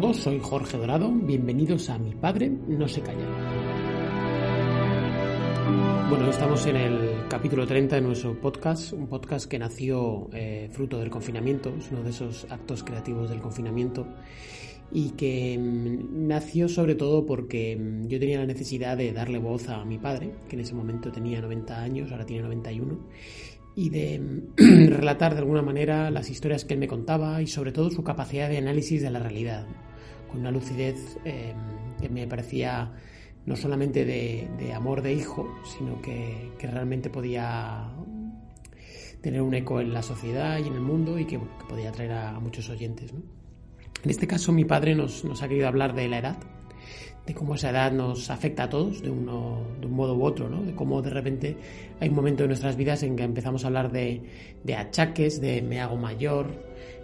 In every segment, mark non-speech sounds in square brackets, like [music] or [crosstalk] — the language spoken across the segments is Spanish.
Todos, soy Jorge Dorado, bienvenidos a Mi Padre No Se Calla. Bueno, estamos en el capítulo 30 de nuestro podcast, un podcast que nació eh, fruto del confinamiento, es uno de esos actos creativos del confinamiento y que mm, nació sobre todo porque mm, yo tenía la necesidad de darle voz a mi padre, que en ese momento tenía 90 años, ahora tiene 91, y de mm, [clears throat] relatar de alguna manera las historias que él me contaba y sobre todo su capacidad de análisis de la realidad, con una lucidez eh, que me parecía no solamente de, amor de hijo, sino que, que, realmente podía tener un eco en la sociedad y en el mundo y que, que podía atraer a muchos oyentes. ¿no? En este caso mi padre nos, nos, ha querido hablar de la edad, de cómo esa edad nos afecta a todos de, uno, de un modo u otro, ¿no? de cómo de repente hay un momento en nuestras vidas en que empezamos a hablar de, de achaques, de me hago mayor,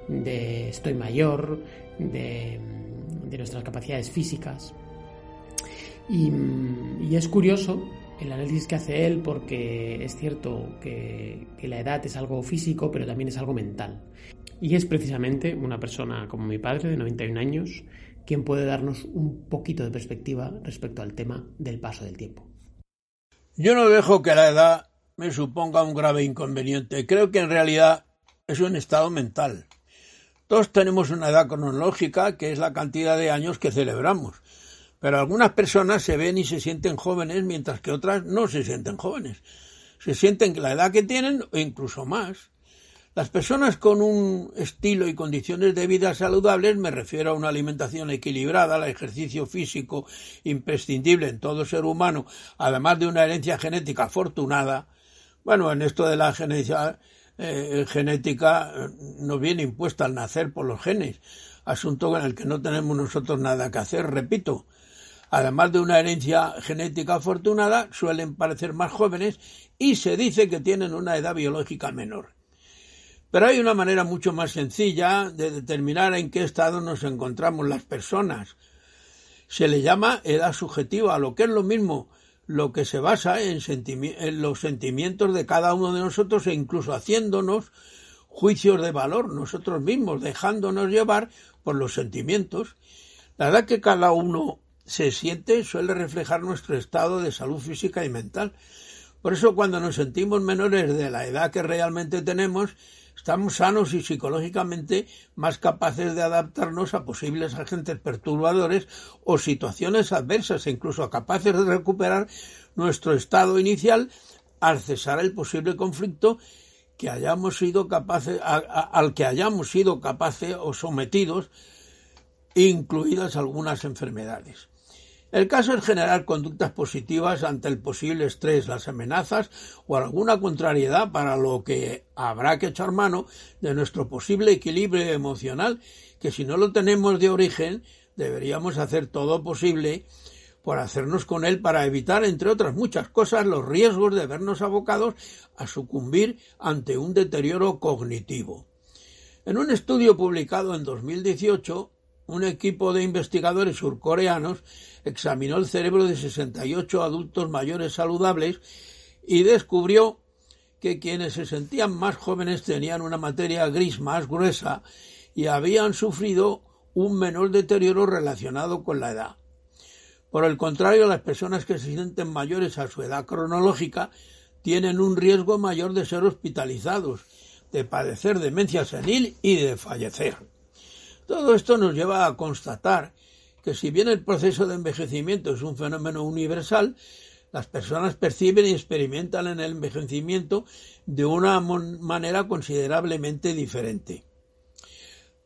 de estoy mayor, de, de nuestras capacidades físicas. Y, y, es curioso el análisis que hace él porque es cierto que, que, la edad es algo físico, pero también es algo mental. Y es precisamente una persona como mi padre, de 91 años, quien puede darnos un poquito de perspectiva respecto al tema del paso del tiempo. Yo no dejo que la edad me suponga un grave inconveniente. Creo que en realidad es un estado mental. Todos tenemos una edad cronológica, que es la cantidad de años que celebramos pero algunas personas se ven y se sienten jóvenes mientras que otras no se sienten jóvenes. Se sienten la edad que tienen o incluso más. Las personas con un estilo y condiciones de vida saludables, me refiero a una alimentación equilibrada, al ejercicio físico imprescindible en todo ser humano, además de una herencia genética afortunada. Bueno, en esto de la genética, eh, genética nos viene impuesta al nacer por los genes, asunto en el que no tenemos nosotros nada que hacer, repito además de una herencia genética afortunada, suelen parecer más jóvenes y se dice que tienen una edad biológica menor. Pero hay una manera mucho más sencilla de determinar en qué estado nos encontramos las personas. Se le llama edad subjetiva, lo que es lo mismo, lo que se basa en, en los sentimientos de cada uno de nosotros e incluso haciéndonos juicios de valor nosotros mismos, dejándonos llevar por los sentimientos. La edad que cada uno se siente suele reflejar nuestro estado de salud física y mental. Por eso cuando nos sentimos menores de la edad que realmente tenemos, estamos sanos y psicológicamente más capaces de adaptarnos a posibles agentes perturbadores o situaciones adversas e incluso capaces de recuperar nuestro estado inicial al cesar el posible conflicto al que hayamos sido capaces o sometidos, incluidas algunas enfermedades. El caso es generar conductas positivas ante el posible estrés, las amenazas o alguna contrariedad para lo que habrá que echar mano de nuestro posible equilibrio emocional, que si no lo tenemos de origen, deberíamos hacer todo posible por hacernos con él para evitar, entre otras muchas cosas, los riesgos de vernos abocados a sucumbir ante un deterioro cognitivo. En un estudio publicado en 2018, un equipo de investigadores surcoreanos examinó el cerebro de 68 adultos mayores saludables y descubrió que quienes se sentían más jóvenes tenían una materia gris más gruesa y habían sufrido un menor deterioro relacionado con la edad. Por el contrario, las personas que se sienten mayores a su edad cronológica tienen un riesgo mayor de ser hospitalizados, de padecer demencia senil y de fallecer. Todo esto nos lleva a constatar que si bien el proceso de envejecimiento es un fenómeno universal, las personas perciben y experimentan en el envejecimiento de una manera considerablemente diferente.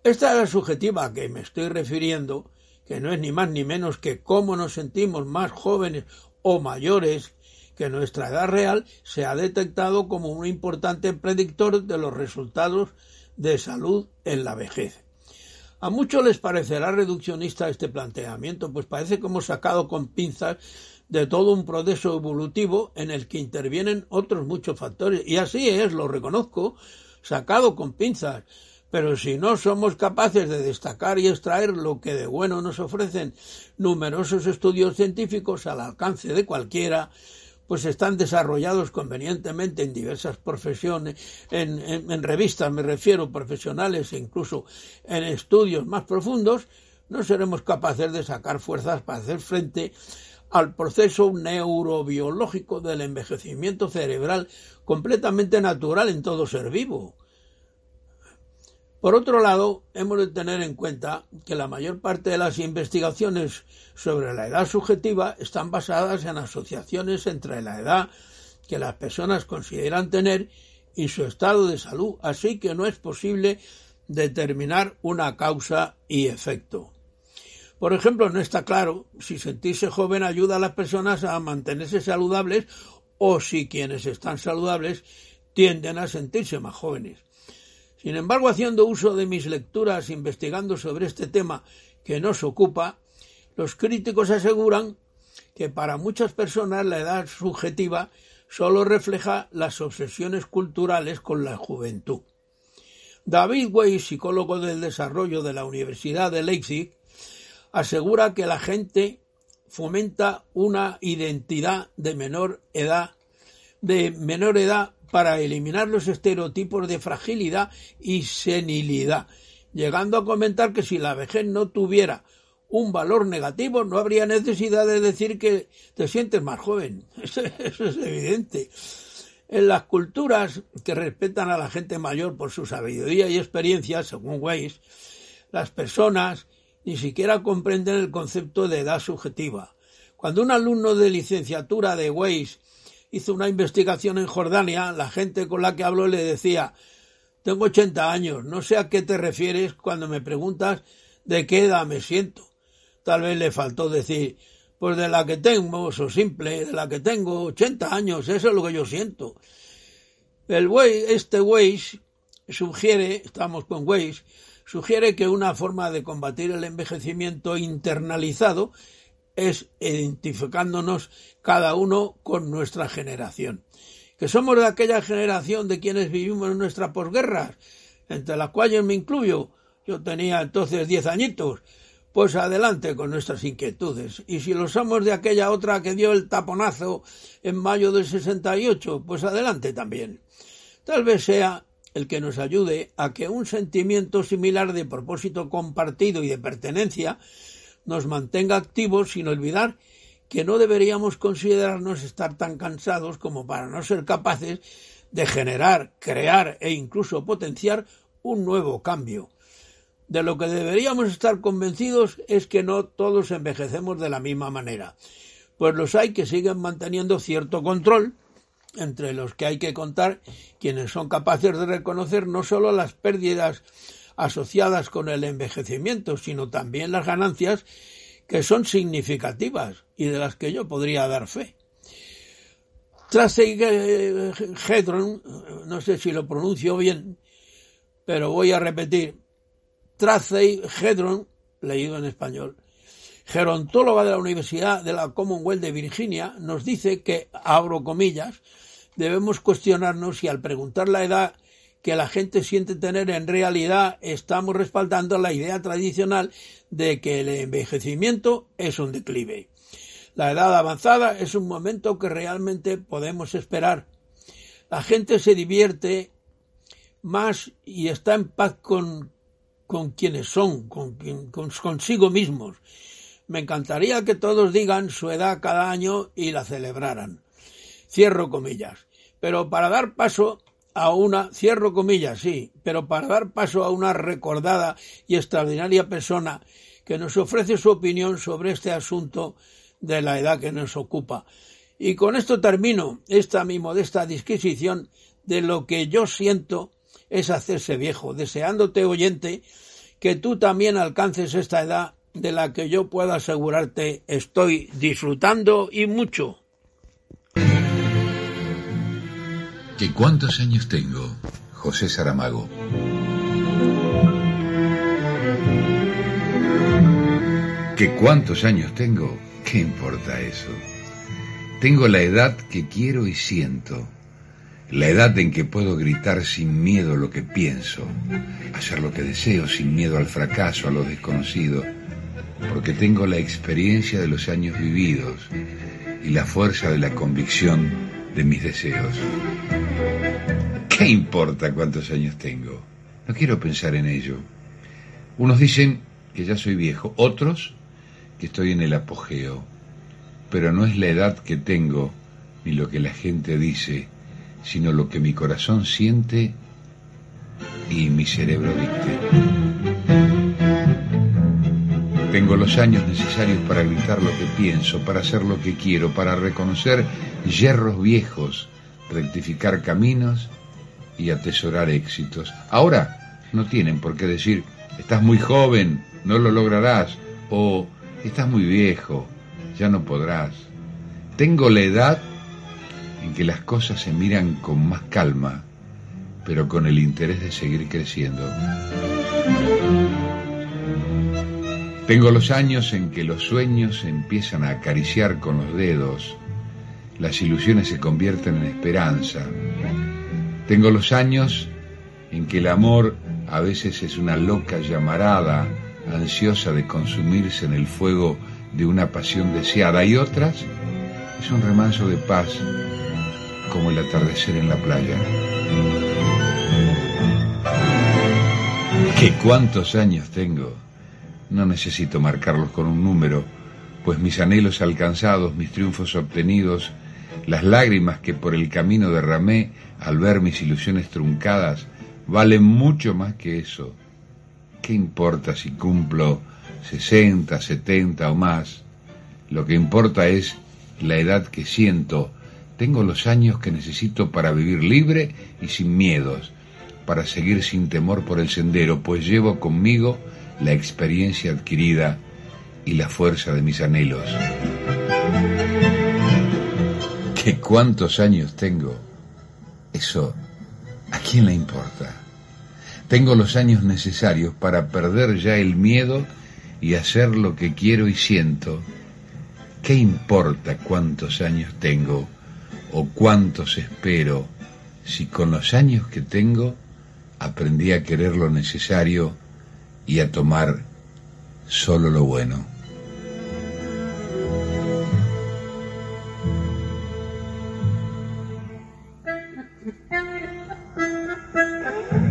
Esta es subjetiva a que me estoy refiriendo, que no es ni más ni menos que cómo nos sentimos más jóvenes o mayores que nuestra edad real se ha detectado como un importante predictor de los resultados de salud en la vejez. A muchos les parecerá reduccionista este planteamiento, pues parece como sacado con pinzas de todo un proceso evolutivo en el que intervienen otros muchos factores. Y así es, lo reconozco, sacado con pinzas. Pero si no somos capaces de destacar y extraer lo que de bueno nos ofrecen numerosos estudios científicos al alcance de cualquiera, pues están desarrollados convenientemente en diversas profesiones, en, revistas me refiero, profesionales e incluso en estudios más profundos, no seremos capaces de sacar fuerzas para hacer frente al proceso neurobiológico del envejecimiento cerebral completamente natural en todo ser vivo. Por otro lado, hemos de tener en cuenta que la mayor parte de las investigaciones sobre la edad subjetiva están basadas en asociaciones entre la edad que las personas consideran tener y su estado de salud, así que no es posible determinar una causa y efecto. Por ejemplo, no está claro si sentirse joven ayuda a las personas a mantenerse saludables o si quienes están saludables tienden a sentirse más jóvenes. Sin embargo, haciendo uso de mis lecturas investigando sobre este tema que nos ocupa, los críticos aseguran que para muchas personas la edad subjetiva solo refleja las obsesiones culturales con la juventud. David Weiss, psicólogo del desarrollo de la Universidad de Leipzig, asegura que la gente fomenta una identidad de menor edad de menor edad para eliminar los estereotipos de fragilidad y senilidad, llegando a comentar que si la vejez no tuviera un valor negativo, no habría necesidad de decir que te sientes más joven. [laughs] Eso, es evidente. En las culturas que respetan a la gente mayor por su sabiduría y experiencia, según Weiss, las personas ni siquiera comprenden el concepto de edad subjetiva. Cuando un alumno de licenciatura de Weiss hizo una investigación en Jordania, la gente con la que habló le decía tengo 80 años, no sé a qué te refieres cuando me preguntas de qué edad me siento. Tal vez le faltó decir, pues de la que tengo, eso simple, de la que tengo 80 años, eso es lo que yo siento. El este Weiss sugiere, estamos con Weiss, sugiere que una forma de combatir el envejecimiento internalizado es identificándonos cada uno con nuestra generación. Que somos de aquella generación de quienes vivimos en nuestra posguerra, entre las cuales me incluyo. Yo tenía entonces diez añitos. Pues adelante con nuestras inquietudes. Y si lo somos de aquella otra que dio el taponazo en mayo del 68, pues adelante también. Tal vez sea el que nos ayude a que un sentimiento similar de propósito compartido y de pertenencia nos mantenga activos sin olvidar que no deberíamos considerarnos estar tan cansados como para no ser capaces de generar, crear e incluso potenciar un nuevo cambio. De lo que deberíamos estar convencidos es que no todos envejecemos de la misma manera, pues los hay que siguen manteniendo cierto control, entre los que hay que contar quienes son capaces de reconocer no solo las pérdidas asociadas con el envejecimiento, sino también las ganancias que son significativas y de las que yo podría dar fe. Tracey Hedron, no sé si lo pronuncio bien, pero voy a repetir, Tracey Hedron, leído en español, gerontóloga de la Universidad de la Commonwealth de Virginia, nos dice que, abro comillas, debemos cuestionarnos si al preguntar la edad que la gente siente tener en realidad estamos respaldando la idea tradicional de que el envejecimiento es un declive. La edad avanzada es un momento que realmente podemos esperar. La gente se divierte más y está en paz con, con quienes son, con, con, consigo mismos. Me encantaría que todos digan su edad cada año y la celebraran. Cierro comillas. Pero para dar paso a una, cierro comillas, sí, pero para dar paso a una recordada y extraordinaria persona que nos ofrece su opinión sobre este asunto de la edad que nos ocupa. Y con esto termino esta mi modesta disquisición de lo que yo siento es hacerse viejo, deseándote oyente que tú también alcances esta edad de la que yo puedo asegurarte estoy disfrutando y mucho. ¿Que cuántos años tengo? José Saramago. ¿Que cuántos años tengo? ¿Qué importa eso? Tengo la edad que quiero y siento. La edad en que puedo gritar sin miedo lo que pienso, hacer lo que deseo sin miedo al fracaso, a lo desconocido, porque tengo la experiencia de los años vividos y la fuerza de la convicción de mis deseos. ¿Qué importa cuántos años tengo? No quiero pensar en ello. Unos dicen que ya soy viejo, otros que estoy en el apogeo, pero no es la edad que tengo ni lo que la gente dice, sino lo que mi corazón siente y mi cerebro dicte. Tengo los años necesarios para gritar lo que pienso, para hacer lo que quiero, para reconocer hierros viejos, rectificar caminos y atesorar éxitos. Ahora no tienen por qué decir, estás muy joven, no lo lograrás, o estás muy viejo, ya no podrás. Tengo la edad en que las cosas se miran con más calma, pero con el interés de seguir creciendo. Tengo los años en que los sueños se empiezan a acariciar con los dedos, las ilusiones se convierten en esperanza. Tengo los años en que el amor a veces es una loca llamarada, ansiosa de consumirse en el fuego de una pasión deseada, y otras es un remanso de paz como el atardecer en la playa. ¿Qué cuántos años tengo? No necesito marcarlos con un número, pues mis anhelos alcanzados, mis triunfos obtenidos, las lágrimas que por el camino derramé al ver mis ilusiones truncadas valen mucho más que eso. ¿Qué importa si cumplo 60, 70 o más? Lo que importa es la edad que siento. Tengo los años que necesito para vivir libre y sin miedos, para seguir sin temor por el sendero, pues llevo conmigo la experiencia adquirida y la fuerza de mis anhelos que cuántos años tengo, eso, ¿a quién le importa? Tengo los años necesarios para perder ya el miedo y hacer lo que quiero y siento. ¿Qué importa cuántos años tengo o cuántos espero si con los años que tengo aprendí a querer lo necesario y a tomar solo lo bueno. [laughs]